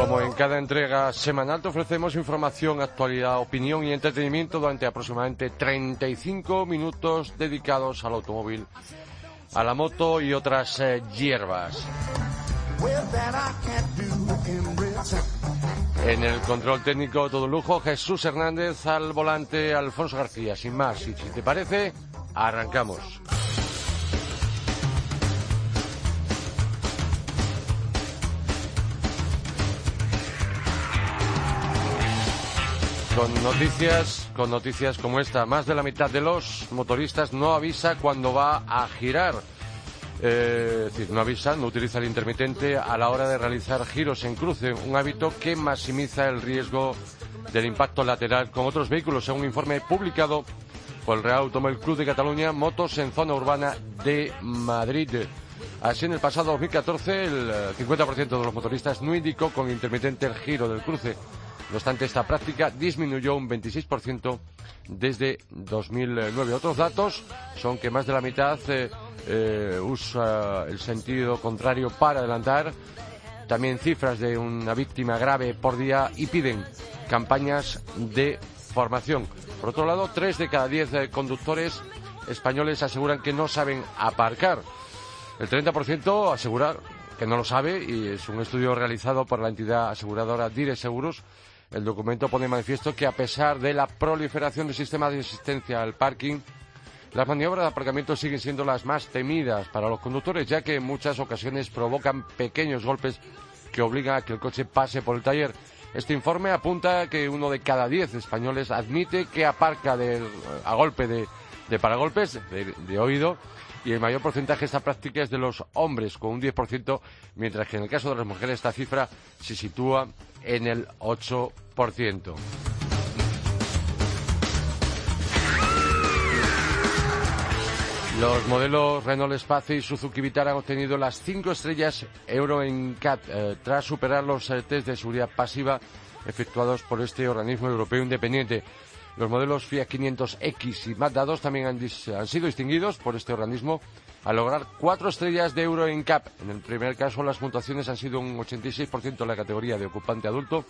Como en cada entrega semanal te ofrecemos información, actualidad, opinión y entretenimiento durante aproximadamente 35 minutos dedicados al automóvil, a la moto y otras eh, hierbas. En el control técnico todo lujo, Jesús Hernández al volante, Alfonso García. Sin más, y si te parece, arrancamos. Con noticias, con noticias como esta, más de la mitad de los motoristas no avisa cuando va a girar. Eh, es decir, no avisa, no utiliza el intermitente a la hora de realizar giros en cruce, un hábito que maximiza el riesgo del impacto lateral con otros vehículos, según un informe publicado por el Real Automóvil Club de Cataluña, motos en zona urbana de Madrid. Así, en el pasado 2014, el 50% de los motoristas no indicó con intermitente el giro del cruce. No obstante, esta práctica disminuyó un 26% desde 2009. Otros datos son que más de la mitad eh, eh, usa el sentido contrario para adelantar. También cifras de una víctima grave por día y piden campañas de formación. Por otro lado, tres de cada diez eh, conductores españoles aseguran que no saben aparcar. El 30% asegura que no lo sabe y es un estudio realizado por la entidad aseguradora Dire Seguros. El documento pone en manifiesto que a pesar de la proliferación de sistemas de asistencia al parking, las maniobras de aparcamiento siguen siendo las más temidas para los conductores, ya que en muchas ocasiones provocan pequeños golpes que obligan a que el coche pase por el taller. Este informe apunta que uno de cada diez españoles admite que aparca a golpe de, paragolpes, de, oído, y el mayor porcentaje de esta práctica es de los hombres, con un 10%, mientras que en el caso de las mujeres esta cifra se sitúa en el 8%. Los modelos Renault Espace y Suzuki Vitara han obtenido las cinco estrellas Euro NCAT eh, tras superar los eh, test de seguridad pasiva efectuados por este organismo europeo independiente. Los modelos Fiat 500X y Mazda 2 también han, sido distinguidos por este organismo al lograr cuatro estrellas de Euro NCAP. En el primer caso, las puntuaciones han sido un 86% en la categoría de ocupante adulto,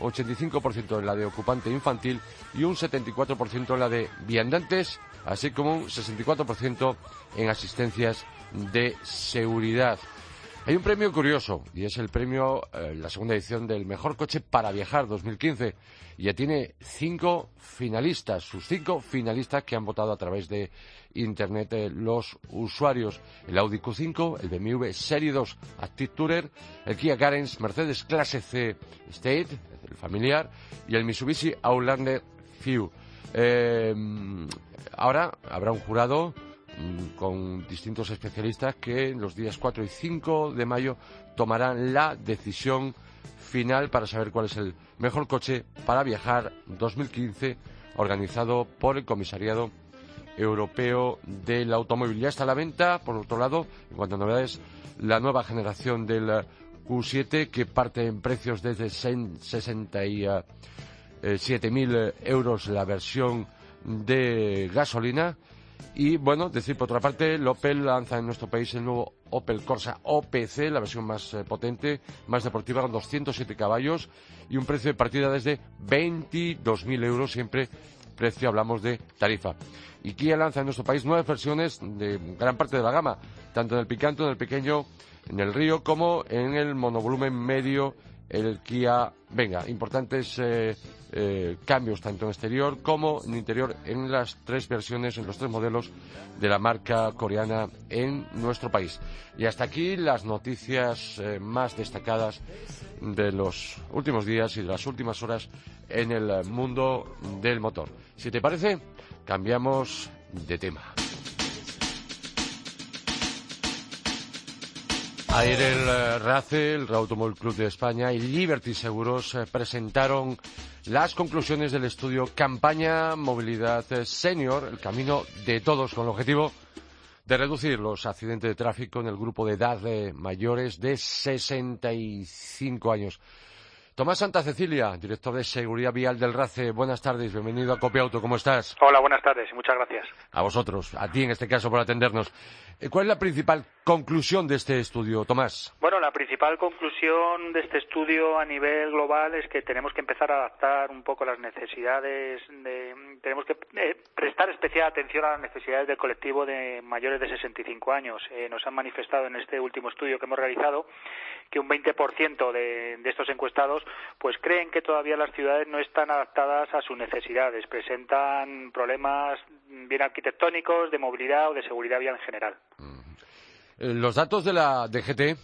85% en la de ocupante infantil y un 74% en la de viandantes así como un 64% en asistencias de seguridad. Hay un premio curioso y es el premio, eh, la segunda edición del Mejor Coche para Viajar 2015. Y ya tiene cinco finalistas, sus cinco finalistas que han votado a través de Internet eh, los usuarios. El Audi Q5, el BMW Serie 2 Active Tourer, el Kia Carens Mercedes Clase C State, el familiar, y el Mitsubishi Outlander Few. Eh, ahora habrá un jurado con distintos especialistas que en los días 4 y 5 de mayo tomarán la decisión final para saber cuál es el mejor coche para viajar 2015 organizado por el Comisariado Europeo del Automóvil. Ya está a la venta, por otro lado, en cuanto a novedades, la nueva generación del Q7 que parte en precios desde 60 y 7.000 eh, euros la versión de gasolina. Y bueno, decir por otra parte, el Opel lanza en nuestro país el nuevo Opel Corsa OPC, la versión más eh, potente, más deportiva, con 207 caballos y un precio de partida desde 22.000 euros, siempre precio hablamos de tarifa. Y Kia lanza en nuestro país nueve versiones de gran parte de la gama, tanto en el picante, en el pequeño, en el río, como en el monovolumen medio el Kia Venga. Importantes eh, eh, cambios tanto en exterior como en interior en las tres versiones, en los tres modelos de la marca coreana en nuestro país. Y hasta aquí las noticias eh, más destacadas de los últimos días y de las últimas horas en el mundo del motor. Si te parece, cambiamos de tema. Ayer eh, RACE, el Automóvil Club de España y Liberty Seguros eh, presentaron las conclusiones del estudio Campaña Movilidad Senior, el camino de todos, con el objetivo de reducir los accidentes de tráfico en el grupo de edad de mayores de 65 años. Tomás Santa Cecilia, director de Seguridad Vial del RACE, buenas tardes, bienvenido a Copiauto, ¿cómo estás? Hola, buenas tardes y muchas gracias. A vosotros, a ti en este caso por atendernos. Eh, ¿Cuál es la principal conclusión de este estudio, Tomás? Bueno, la principal conclusión de este estudio a nivel global es que tenemos que empezar a adaptar un poco las necesidades, de, tenemos que eh, prestar especial atención a las necesidades del colectivo de mayores de 65 años. Eh, nos han manifestado en este último estudio que hemos realizado que un 20% de, de estos encuestados pues creen que todavía las ciudades no están adaptadas a sus necesidades, presentan problemas bien arquitectónicos, de movilidad o de seguridad vial en general. Eh, los datos de la DGT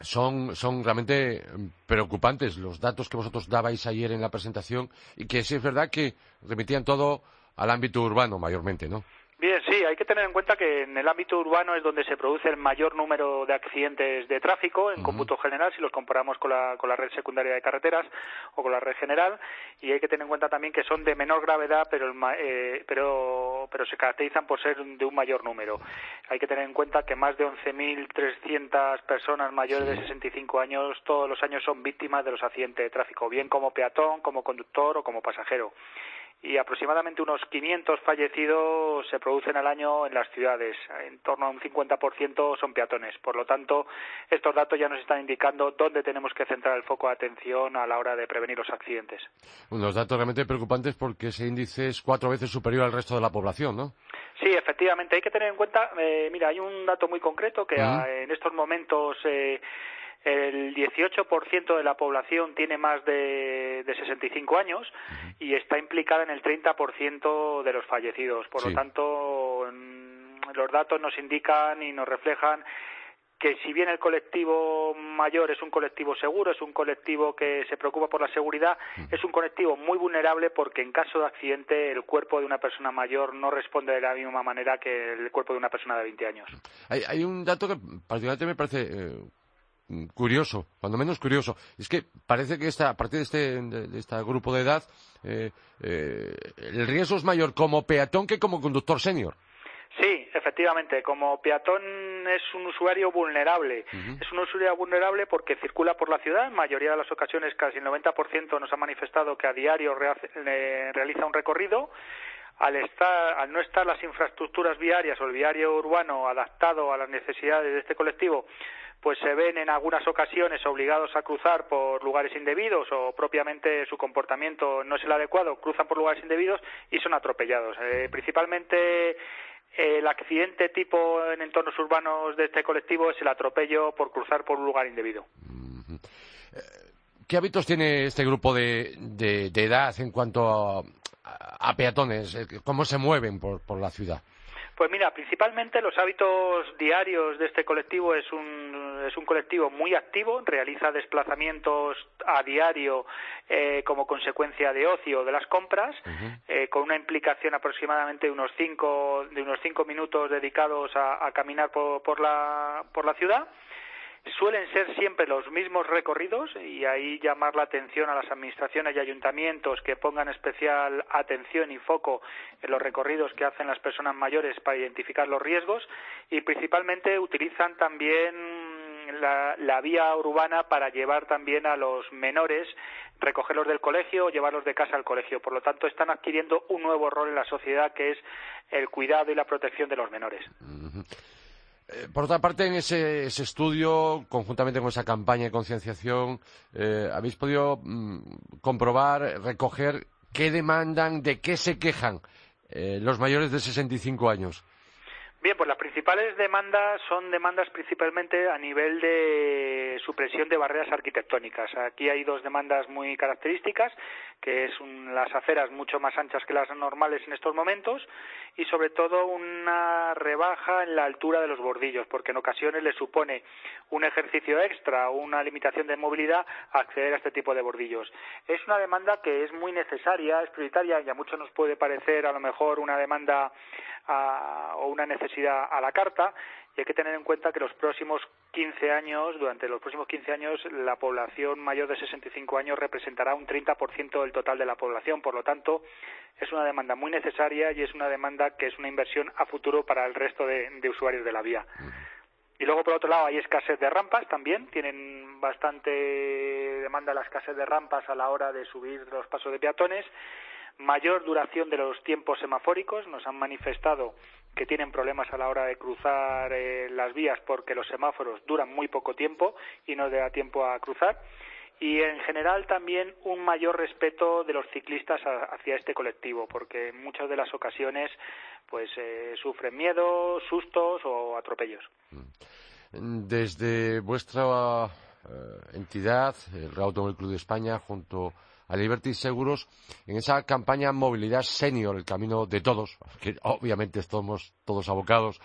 son, son realmente preocupantes, los datos que vosotros dabais ayer en la presentación y que sí es verdad que remitían todo al ámbito urbano mayormente, ¿no? Bien, sí, hay que tener en cuenta que en el ámbito urbano es donde se produce el mayor número de accidentes de tráfico en cómputo general, si los comparamos con la, con la red secundaria de carreteras o con la red general, y hay que tener en cuenta también que son de menor gravedad, pero, eh, pero, pero se caracterizan por ser de un mayor número. Hay que tener en cuenta que más de 11.300 personas mayores de 65 años todos los años son víctimas de los accidentes de tráfico, bien como peatón, como conductor o como pasajero y aproximadamente unos 500 fallecidos se producen al año en las ciudades. En torno a un 50% son peatones. Por lo tanto, estos datos ya nos están indicando dónde tenemos que centrar el foco de atención a la hora de prevenir los accidentes. Unos datos realmente preocupantes porque ese índice es cuatro veces superior al resto de la población, ¿no? Sí, efectivamente. Hay que tener en cuenta, eh, mira, hay un dato muy concreto que en estos momentos eh, el 18% de la población tiene más de, de 65 años y está implicada en el 30% de los fallecidos. Por lo tanto, los datos nos indican y nos reflejan que si bien el colectivo mayor es un colectivo seguro, es un colectivo que se preocupa por la seguridad, es un colectivo muy vulnerable porque en caso de accidente el cuerpo de una persona mayor no responde de la misma manera que el cuerpo de una persona de 20 años. Hay, un dato que particularmente me parece eh, curioso, cuando menos curioso. Es que parece que esta, a partir de este, de este grupo de edad, eh, eh, el riesgo es mayor como peatón que como conductor senior. Sí, efectivamente. Como peatón es un usuario vulnerable. Es un usuario vulnerable porque circula por la ciudad. En mayoría de las ocasiones, casi el 90% nos ha manifestado que a diario realiza un recorrido. Al, estar, al no estar las infraestructuras viarias o el viario urbano adaptado a las necesidades de este colectivo, pues se ven en algunas ocasiones obligados a cruzar por lugares indebidos o propiamente su comportamiento no es el adecuado, cruzan por lugares indebidos y son atropellados. Eh, principalmente eh, el accidente tipo en entornos urbanos de este colectivo es el atropello por cruzar por un lugar indebido. Eh, ¿Qué hábitos tiene este grupo de, edad en cuanto a, peatones? ¿Cómo se mueven por la ciudad? Pues mira, principalmente los hábitos diarios de este colectivo es un, es un colectivo muy activo, realiza desplazamientos a diario eh, como consecuencia de ocio de las compras, eh, con una implicación aproximadamente de unos cinco, de unos cinco minutos dedicados a, caminar por, por, la, por la ciudad suelen ser siempre los mismos recorridos y ahí llamar la atención a las administraciones y ayuntamientos que pongan especial atención y foco en los recorridos que hacen las personas mayores para identificar los riesgos y principalmente utilizan también la, vía urbana para llevar también a los menores recogerlos del colegio o llevarlos de casa al colegio. Por lo tanto, están adquiriendo un nuevo rol en la sociedad que es el cuidado y la protección de los menores. Por otra parte, en ese, estudio, conjuntamente con esa campaña de concienciación, eh, habéis podido mm, comprobar, recoger qué demandan, de qué se quejan eh, los mayores de 65 años. Bien, pues las principales demandas son demandas principalmente a nivel de supresión de barreras arquitectónicas. Aquí hay dos demandas muy características, que es las aceras mucho más anchas que las normales en estos momentos y sobre todo una rebaja en la altura de los bordillos, porque en ocasiones le supone un ejercicio extra o una limitación de movilidad acceder a este tipo de bordillos. Es una demanda que es muy necesaria, es prioritaria y a muchos nos puede parecer a lo mejor una demanda o una necesidad a la carta y hay que tener en cuenta que los próximos 15 años, durante los próximos 15 años, la población mayor de 65 años representará un 30% del total de la población. Por lo tanto, es una demanda muy necesaria y es una demanda que es una inversión a futuro para el resto de, usuarios de la vía. Y luego, por otro lado, hay escasez de rampas también. Tienen bastante demanda la escasez de rampas a la hora de subir los pasos de peatones. Mayor duración de los tiempos semafóricos. Nos han manifestado que tienen problemas a la hora de cruzar eh, las vías porque los semáforos duran muy poco tiempo y no da tiempo a cruzar y en general también un mayor respeto de los ciclistas hacia este colectivo porque en muchas de las ocasiones pues eh, sufren miedo, sustos o atropellos. Desde vuestra eh, entidad, el Automóvil Club de España, junto a Liberty Seguros, en esa campaña Movilidad Senior, el camino de todos, que obviamente estamos todos abocados,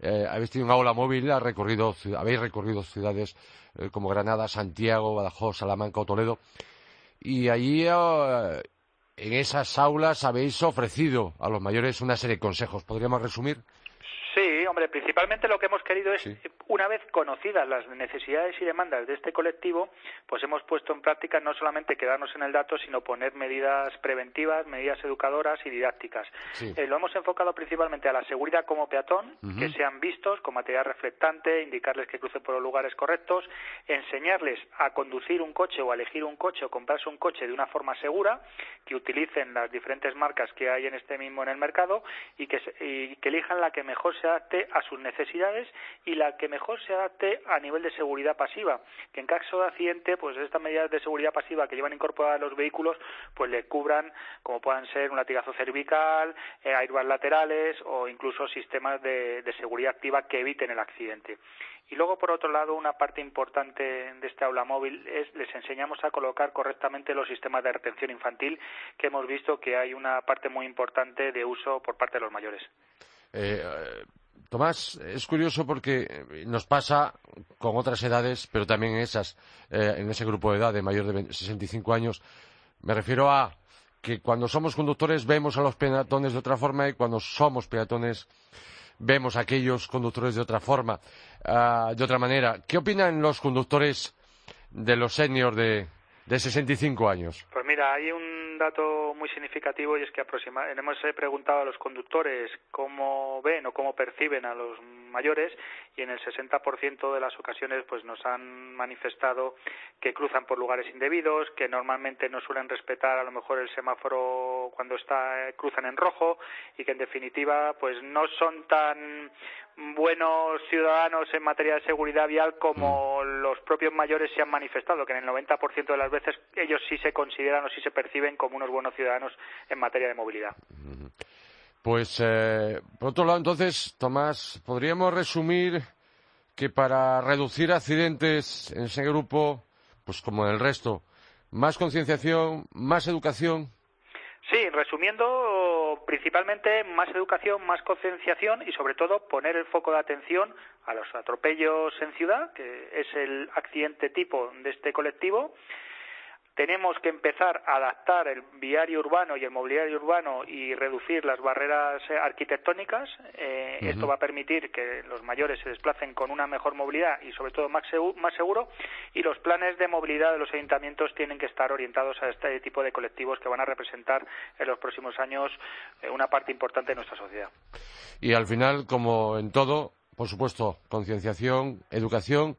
eh, habéis tenido un aula móvil, recorrido, habéis recorrido ciudades eh, como Granada, Santiago, Badajoz, Salamanca o Toledo, y allí en esas aulas habéis ofrecido a los mayores una serie de consejos. ¿Podríamos resumir? Sí, hombre, principalmente lo que hemos querido es, una vez conocidas las necesidades y demandas de este colectivo, pues hemos puesto en práctica no solamente quedarnos en el dato, sino poner medidas preventivas, medidas educadoras y didácticas. Eh, lo hemos enfocado principalmente a la seguridad como peatón, que sean vistos con material reflectante, indicarles que crucen por los lugares correctos, enseñarles a conducir un coche o a elegir un coche o comprarse un coche de una forma segura, que utilicen las diferentes marcas que hay en este mismo en el mercado y que, y que elijan la que mejor se adapte a sus necesidades y la que mejor se adapte a nivel de seguridad pasiva, que en caso de accidente, pues estas medidas de seguridad pasiva que llevan incorporadas los vehículos, pues le cubran, como puedan ser un latigazo cervical, eh, airbags laterales o incluso sistemas de, seguridad activa que eviten el accidente. Y luego, por otro lado, una parte importante de este aula móvil es les enseñamos a colocar correctamente los sistemas de retención infantil, que hemos visto que hay una parte muy importante de uso por parte de los mayores. Eh, Tomás, es curioso porque nos pasa con otras edades, pero también en esas, eh, en ese grupo de edad de mayor de 65 años. Me refiero a que cuando somos conductores vemos a los peatones de otra forma y cuando somos peatones vemos a aquellos conductores de otra forma, ah, de otra manera. ¿Qué opinan los conductores de los seniors de, de 65 años? Pues mira, hay un dato muy significativo y es que hemos preguntado a los conductores cómo ven o cómo perciben a los mayores y en el 60% de las ocasiones pues nos han manifestado que cruzan por lugares indebidos, que normalmente no suelen respetar a lo mejor el semáforo cuando está cruzan en rojo y que en definitiva pues no son tan buenos ciudadanos en materia de seguridad vial como mm. los propios mayores se han manifestado, que en el 90% de las veces ellos sí se consideran o sí se perciben como unos buenos ciudadanos en materia de movilidad. Pues, eh, por otro lado, entonces, Tomás, podríamos resumir que para reducir accidentes en ese grupo, pues como en el resto, más concienciación, más educación. Sí, resumiendo, principalmente más educación, más concienciación y sobre todo poner el foco de atención a los atropellos en ciudad, que es el accidente tipo de este colectivo, tenemos que empezar a adaptar el viario urbano y el mobiliario urbano y reducir las barreras eh, arquitectónicas. Eh, esto va a permitir que los mayores se desplacen con una mejor movilidad y, sobre todo, más, seguro. Y los planes de movilidad de los ayuntamientos tienen que estar orientados a este tipo de colectivos que van a representar en los próximos años eh, una parte importante de nuestra sociedad. Y al final, como en todo, por supuesto, concienciación, educación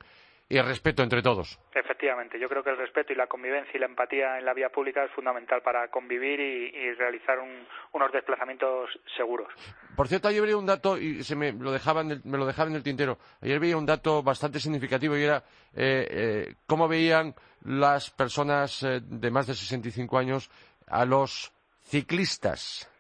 y el respeto entre todos. Efectivamente, yo creo que el respeto y la convivencia y la empatía en la vía pública es fundamental para convivir y, realizar unos desplazamientos seguros. Por cierto, ayer veía un dato y se me lo dejaba en el, me lo en el tintero. Ayer veía un dato bastante significativo y era eh, eh, cómo veían las personas eh, de más de 65 años a los ciclistas.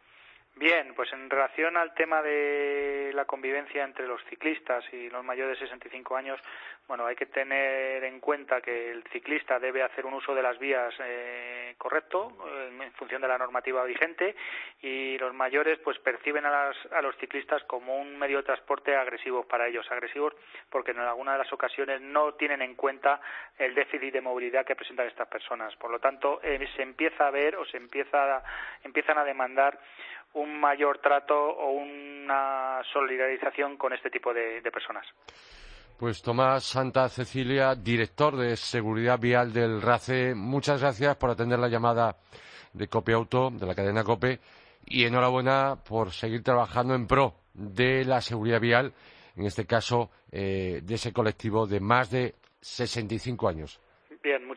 Bien, pues en relación al tema de la convivencia entre los ciclistas y los mayores de 65 años, bueno, hay que tener en cuenta que el ciclista debe hacer un uso de las vías eh, correcto en función de la normativa vigente y los mayores pues perciben a, a los ciclistas como un medio de transporte agresivo para ellos, agresivos porque en algunas de las ocasiones no tienen en cuenta el déficit de movilidad que presentan estas personas. Por lo tanto, eh, se empieza a ver o se empieza empiezan a demandar un mayor trato o una solidarización con este tipo de, personas. Pues Tomás Santa Cecilia, director de Seguridad Vial del RACE, muchas gracias por atender la llamada de Cope Auto, de la cadena Cope, y enhorabuena por seguir trabajando en pro de la seguridad vial, en este caso eh, de ese colectivo de más de 65 años.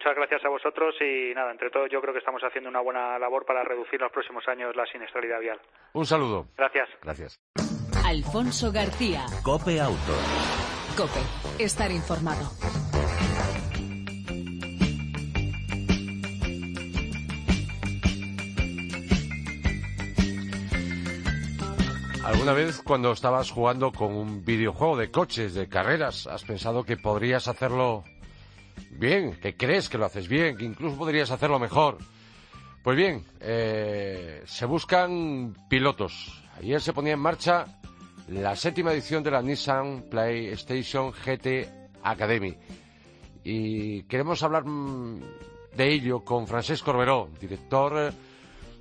Muchas gracias a vosotros y nada, entre todos yo creo que estamos haciendo una buena labor para reducir los próximos años la siniestralidad vial. Un saludo. Gracias. Gracias. Alfonso García. Cope Auto. Cope, estar informado. ¿Alguna vez cuando estabas jugando con un videojuego de coches, de carreras, has pensado que podrías hacerlo bien, que crees que lo haces bien, que incluso podrías hacerlo mejor? Pues bien, eh, se buscan pilotos. Ayer se ponía en marcha la séptima edición de la Nissan PlayStation GT Academy. Y queremos hablar mm, de ello con Francesc Corberó, director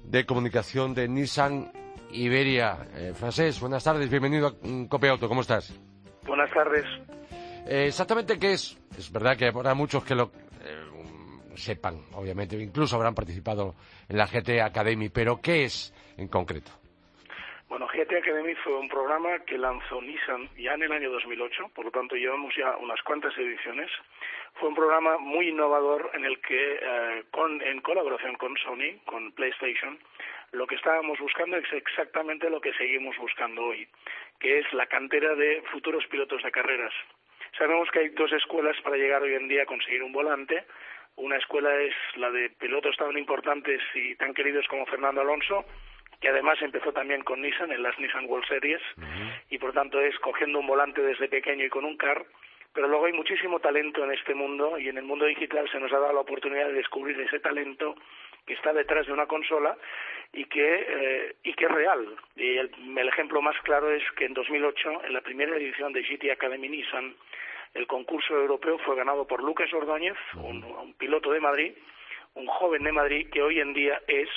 de comunicación de Nissan Iberia. Eh, buenas tardes, bienvenido a Cope Auto, ¿cómo estás? Buenas tardes. Exactamente qué es. Es verdad que habrá muchos que lo eh, sepan, obviamente, incluso habrán participado en la GT Academy, pero ¿qué es en concreto? Bueno, GT Academy fue un programa que lanzó Nissan ya en el año 2008, por lo tanto llevamos ya unas cuantas ediciones. Fue un programa muy innovador en el que, eh, con, en colaboración con Sony, con PlayStation, lo que estábamos buscando es exactamente lo que seguimos buscando hoy, que es la cantera de futuros pilotos de carreras. Sabemos que hay dos escuelas para llegar hoy en día a conseguir un volante. Una escuela es la de pilotos tan importantes y tan queridos como Fernando Alonso, que además empezó también con Nissan en las Nissan World Series y por tanto es cogiendo un volante desde pequeño y con un car pero luego hay muchísimo talento en este mundo y en el mundo digital se nos ha dado la oportunidad de descubrir ese talento que está detrás de una consola y que, eh, y que es real. Y el, el, ejemplo más claro es que en 2008, en la primera edición de GT Academy Nissan, el concurso europeo fue ganado por Lucas Ordóñez, un, un piloto de Madrid, un joven de Madrid que hoy en día es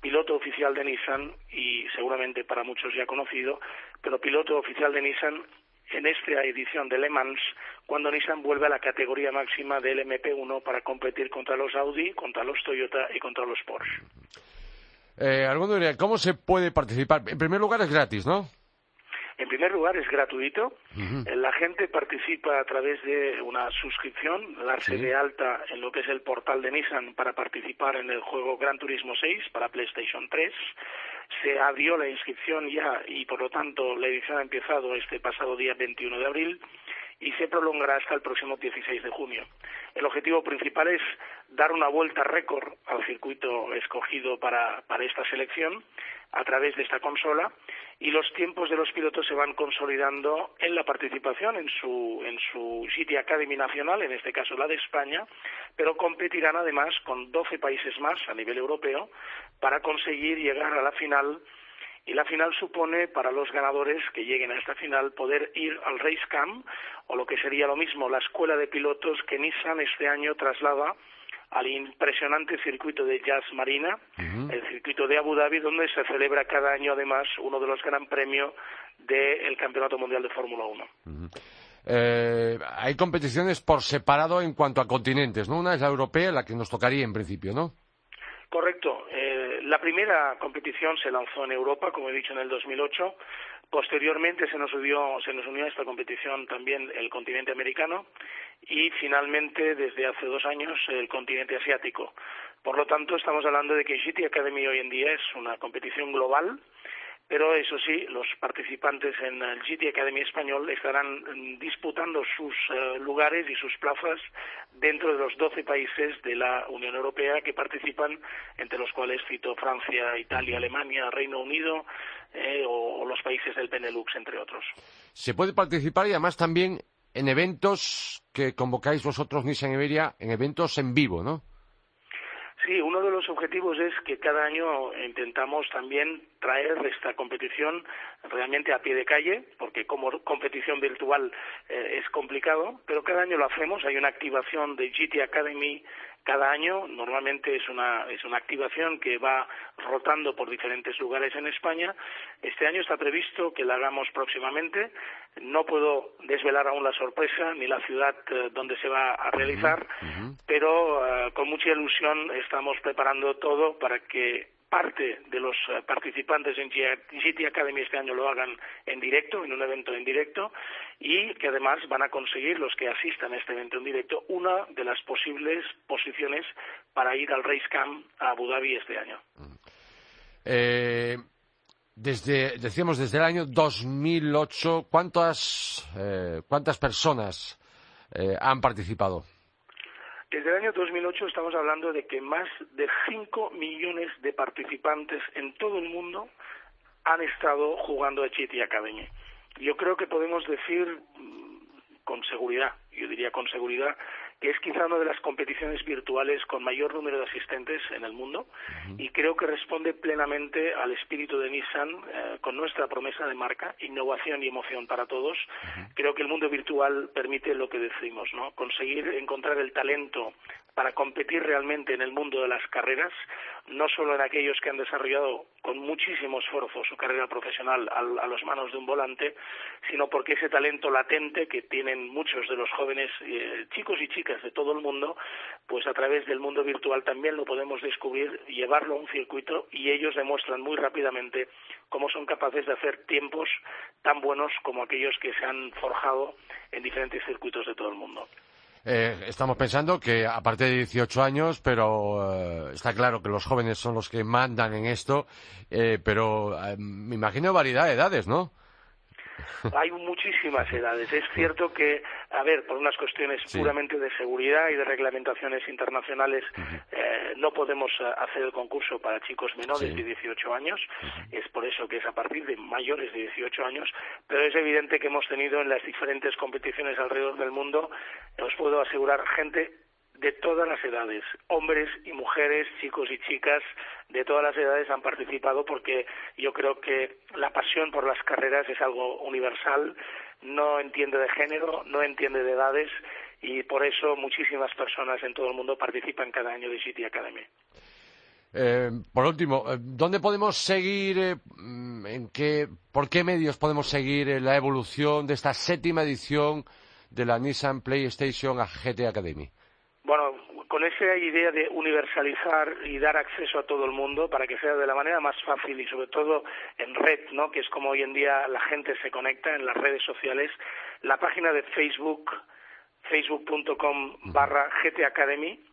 piloto oficial de Nissan y seguramente para muchos ya conocido, pero piloto oficial de Nissan en esta edición de Le Mans cuando Nissan vuelve a la categoría máxima del MP1 para competir contra los Audi, contra los Toyota y contra los Porsche. Eh, ¿cómo se puede participar? En primer lugar es gratis, ¿no? En primer lugar, es gratuito. La gente participa a través de una suscripción, darse de alta en lo que es el portal de Nissan para participar en el juego Gran Turismo 6 para PlayStation 3. Se abrió la inscripción ya y, por lo tanto, la edición ha empezado este pasado día 21 de abril y se prolongará hasta el próximo 16 de junio. El objetivo principal es dar una vuelta récord al circuito escogido para, esta selección a través de esta consola y los tiempos de los pilotos se van consolidando en la participación en su, en su City Academy nacional, en este caso la de España, pero competirán además con 12 países más a nivel europeo para conseguir llegar a la final y la final supone para los ganadores que lleguen a esta final poder ir al Race Camp o lo que sería lo mismo la escuela de pilotos que Nissan este año traslada al impresionante circuito de Jazz Marina, el circuito de Abu Dhabi, donde se celebra cada año además uno de los gran premios del Campeonato Mundial de Fórmula 1. Eh, hay competiciones por separado en cuanto a continentes, ¿no? Una es la europea, la que nos tocaría en principio, ¿no? Correcto. La primera competición se lanzó en Europa, como he dicho, en el 2008. Posteriormente se nos, unió, se nos unió a esta competición también el continente americano y finalmente desde hace dos años el continente asiático. Por lo tanto, estamos hablando de que GT Academy hoy en día es una competición global pero eso sí, los participantes en el GT Academy español estarán mm, disputando sus eh, lugares y sus plazas dentro de los 12 países de la Unión Europea que participan, entre los cuales cito Francia, Italia, Alemania, Reino Unido eh, o, los países del Benelux, entre otros. Se puede participar y además también en eventos que convocáis vosotros, Nissan Iberia, en eventos en vivo, ¿no? Sí, uno de los objetivos es que cada año intentamos también traer esta competición realmente a pie de calle, porque como competición virtual eh, es complicado, pero cada año lo hacemos. Hay una activación de GT Academy cada año. Normalmente es una, es una activación que va rotando por diferentes lugares en España. Este año está previsto que la hagamos próximamente. No puedo desvelar aún la sorpresa ni la ciudad eh, donde se va a realizar, pero eh, con mucha ilusión estamos preparando todo para que parte de los eh, participantes en City Academy este año lo hagan en directo, en un evento en directo, y que además van a conseguir los que asistan a este evento en directo una de las posibles posiciones para ir al Race Camp a Abu Dhabi este año. Eh, desde, decíamos, desde el año 2008, ¿cuántas, eh, cuántas personas han participado? Desde el año 2008 estamos hablando de que más de 5 millones de participantes en todo el mundo han estado jugando a Chiti Academy. Yo creo que podemos decir mm, con seguridad, yo diría con seguridad, que es quizá una de las competiciones virtuales con mayor número de asistentes en el mundo y creo que responde plenamente al espíritu de Nissan eh, con nuestra promesa de marca, innovación y emoción para todos. Creo que el mundo virtual permite lo que decimos, ¿no? Conseguir encontrar el talento para competir realmente en el mundo de las carreras, no solo en aquellos que han desarrollado con muchísimo esfuerzo su carrera profesional a, a las manos de un volante, sino porque ese talento latente que tienen muchos de los jóvenes eh, chicos y chicas de todo el mundo, pues a través del mundo virtual también lo podemos descubrir, llevarlo a un circuito y ellos demuestran muy rápidamente cómo son capaces de hacer tiempos tan buenos como aquellos que se han forjado en diferentes circuitos de todo el mundo. Eh, estamos pensando que a partir de 18 años, pero eh, está claro que los jóvenes son los que mandan en esto, eh, pero me imagino variedad de edades, ¿no? Hay muchísimas edades. Es cierto que, a ver, por unas cuestiones puramente de seguridad y de reglamentaciones internacionales, eh, no podemos eh, hacer el concurso para chicos menores de 18 años. Es por eso que es a partir de mayores de 18 años. Pero es evidente que hemos tenido en las diferentes competiciones alrededor del mundo, os puedo asegurar, gente de todas las edades, hombres y mujeres, chicos y chicas, de todas las edades han participado porque yo creo que la pasión por las carreras es algo universal, no entiende de género, no entiende de edades y por eso muchísimas personas en todo el mundo participan cada año de City Academy. Eh, por último, eh, ¿dónde podemos seguir, eh, en qué, por qué medios podemos seguir la evolución de esta séptima edición de la Nissan PlayStation GT Academy? Bueno, con esa idea de universalizar y dar acceso a todo el mundo para que sea de la manera más fácil y sobre todo en red, ¿no? Que es como hoy en día la gente se conecta en las redes sociales. La página de Facebook, facebook.com barra GT Academy,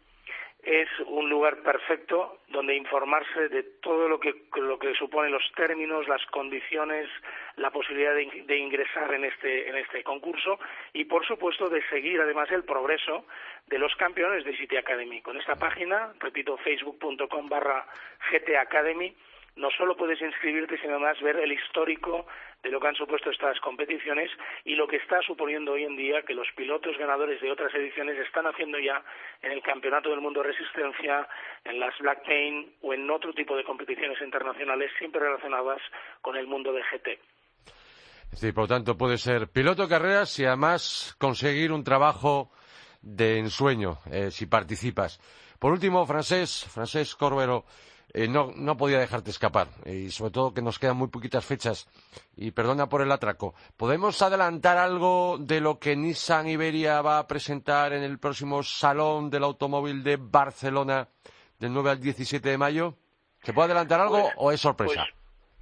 es un lugar perfecto donde informarse de todo lo que, lo que suponen los términos, las condiciones, la posibilidad de, ingresar en este, en este concurso y, por supuesto, de seguir además el progreso de los campeones de City Academy. Con esta página, repito, facebook.com barra GT Academy, no solo puedes inscribirte, sino además ver el histórico de lo que han supuesto estas competiciones y lo que está suponiendo hoy en día que los pilotos ganadores de otras ediciones están haciendo ya en el Campeonato del Mundo de Resistencia, en las Black Pain o en otro tipo de competiciones internacionales siempre relacionadas con el mundo de GT. Por lo tanto, puede ser piloto de carreras y además conseguir un trabajo de ensueño eh, si participas. Por último, Francés, Francés Corbero, eh, no, no podía dejarte escapar. Y sobre todo que nos quedan muy poquitas fechas. Y perdona por el atraco. ¿Podemos adelantar algo de lo que Nissan Iberia va a presentar en el próximo Salón del Automóvil de Barcelona del 9 al 17 de mayo? ¿Se puede adelantar algo pues, o es sorpresa?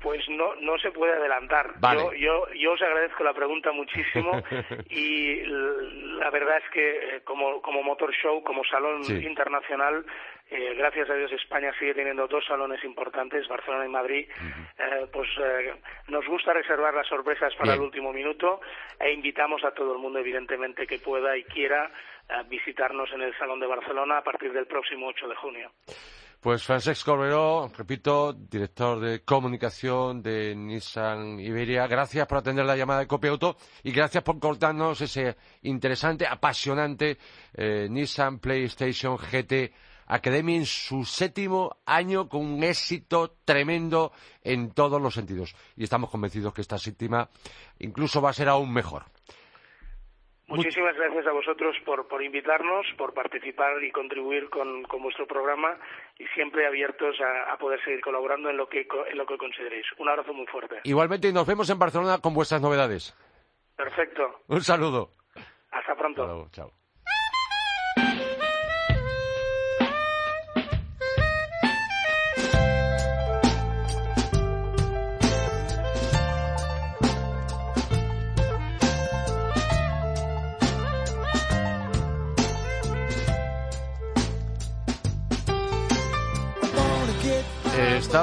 Pues, pues no, no se puede adelantar. Yo, yo, yo os agradezco la pregunta muchísimo y la verdad es que eh, como, como Motor Show, como salón internacional, eh, gracias a Dios España sigue teniendo dos salones importantes, Barcelona y Madrid. eh, pues eh, nos gusta reservar las sorpresas para el último minuto e invitamos a todo el mundo, evidentemente, que pueda y quiera eh, visitarnos en el Salón de Barcelona a partir del próximo 8 de junio. Pues Francesc Corberó, repito, director de comunicación de Nissan Iberia, gracias por atender la llamada de Copia Auto y gracias por contarnos ese interesante, apasionante eh, Nissan PlayStation GT Academy en su séptimo año con un éxito tremendo en todos los sentidos. Y estamos convencidos que esta séptima incluso va a ser aún mejor. Muchísimas gracias a vosotros por, por invitarnos, por participar y contribuir con, con vuestro programa y siempre abiertos a, a, poder seguir colaborando en lo, que, en lo que consideréis. Un abrazo muy fuerte. Igualmente, nos vemos en Barcelona con vuestras novedades. Perfecto. Un saludo. Hasta pronto. Hasta luego. Chao.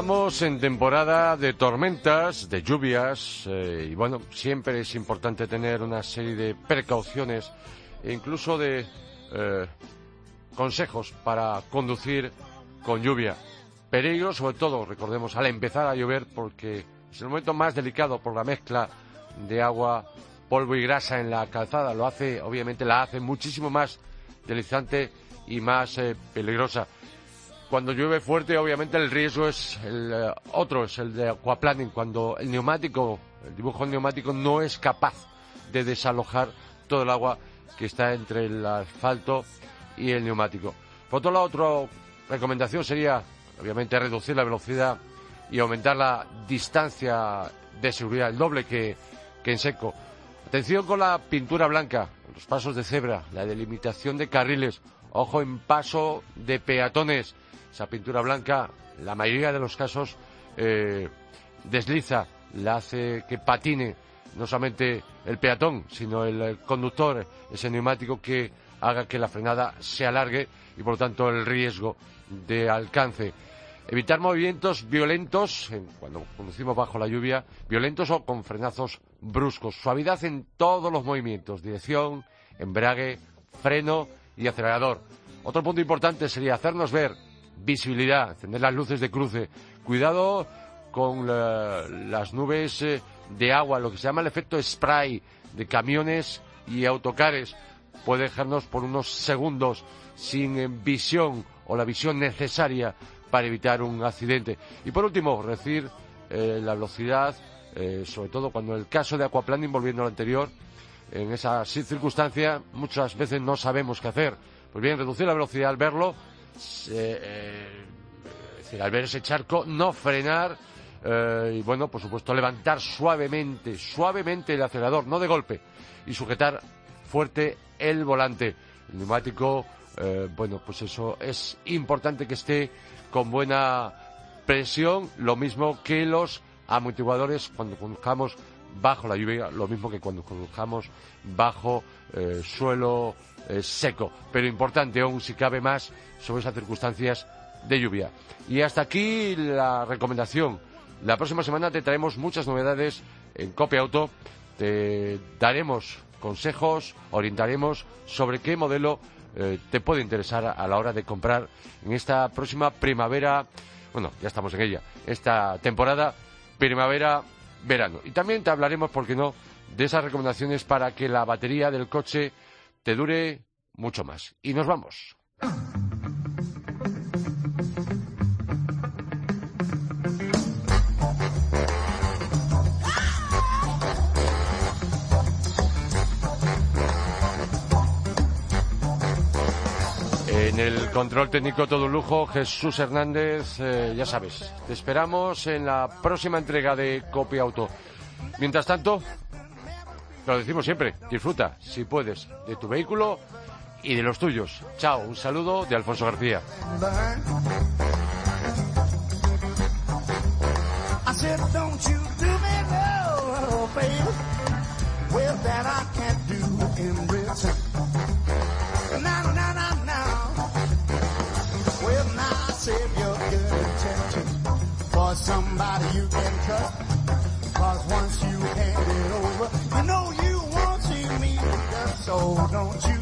Estamos en temporada de tormentas, de lluvias, eh, y bueno, siempre es importante tener una serie de precauciones e incluso de eh, consejos para conducir con lluvia. Peligro, sobre todo, recordemos, al empezar a llover, porque es el momento más delicado por la mezcla de agua, polvo y grasa en la calzada. Lo hace, obviamente, la hace muchísimo más deslizante y más eh, peligrosa. Cuando llueve fuerte, obviamente el riesgo es el eh, otro, es el de aquaplaning, cuando el neumático, el dibujo neumático no es capaz de desalojar todo el agua que está entre el asfalto y el neumático. Por otro lado, otra recomendación sería, obviamente, reducir la velocidad y aumentar la distancia de seguridad, el doble que, que en seco. Atención con la pintura blanca, los pasos de cebra, la delimitación de carriles, ojo en paso de peatones esa pintura blanca, la mayoría de los casos, eh, desliza, la hace que patine no solamente el peatón, sino el, conductor, ese neumático que haga que la frenada se alargue y por lo tanto el riesgo de alcance. Evitar movimientos violentos cuando conducimos bajo la lluvia, violentos o con frenazos bruscos. Suavidad en todos los movimientos, dirección, embrague, freno y acelerador. Otro punto importante sería hacernos ver visibilidad, encender las luces de cruce, cuidado con las nubes eh, de agua, lo que se llama el efecto spray de camiones y autocares puede dejarnos por unos segundos sin eh, visión o la visión necesaria para evitar un accidente. Y por último, reducir eh, la velocidad, sobre todo cuando el caso de aquaplaning, volviendo al anterior, en esa circunstancia muchas veces no sabemos qué hacer. Pues bien, reducir la velocidad al verlo eh, al ver ese charco, no frenar eh, y, bueno, por supuesto, levantar suavemente, suavemente el acelerador, no de golpe, y sujetar fuerte el volante. El neumático, eh, bueno, pues eso es importante que esté con buena presión, lo mismo que los amortiguadores cuando conduzcamos bajo la lluvia, lo mismo que cuando conduzcamos bajo suelo seco. Pero importante aún, si cabe más, sobre esas circunstancias de lluvia. Y hasta aquí la recomendación. La próxima semana te traemos muchas novedades en Copia Auto. Te daremos consejos, orientaremos sobre qué modelo eh, te puede interesar a la hora de comprar en esta próxima primavera. Bueno, ya estamos en ella. Esta temporada primavera-verano. Y también te hablaremos, ¿por qué no?, de esas recomendaciones para que la batería del coche te dure mucho más. Y nos vamos. En el control técnico todo lujo, Jesús Hernández, eh, ya sabes, te esperamos en la próxima entrega de Copia Auto. Mientras tanto, lo decimos siempre, disfruta, si puedes, de tu vehículo y de los tuyos. Chao, un saludo de Alfonso García. somebody you can trust. Once so don't you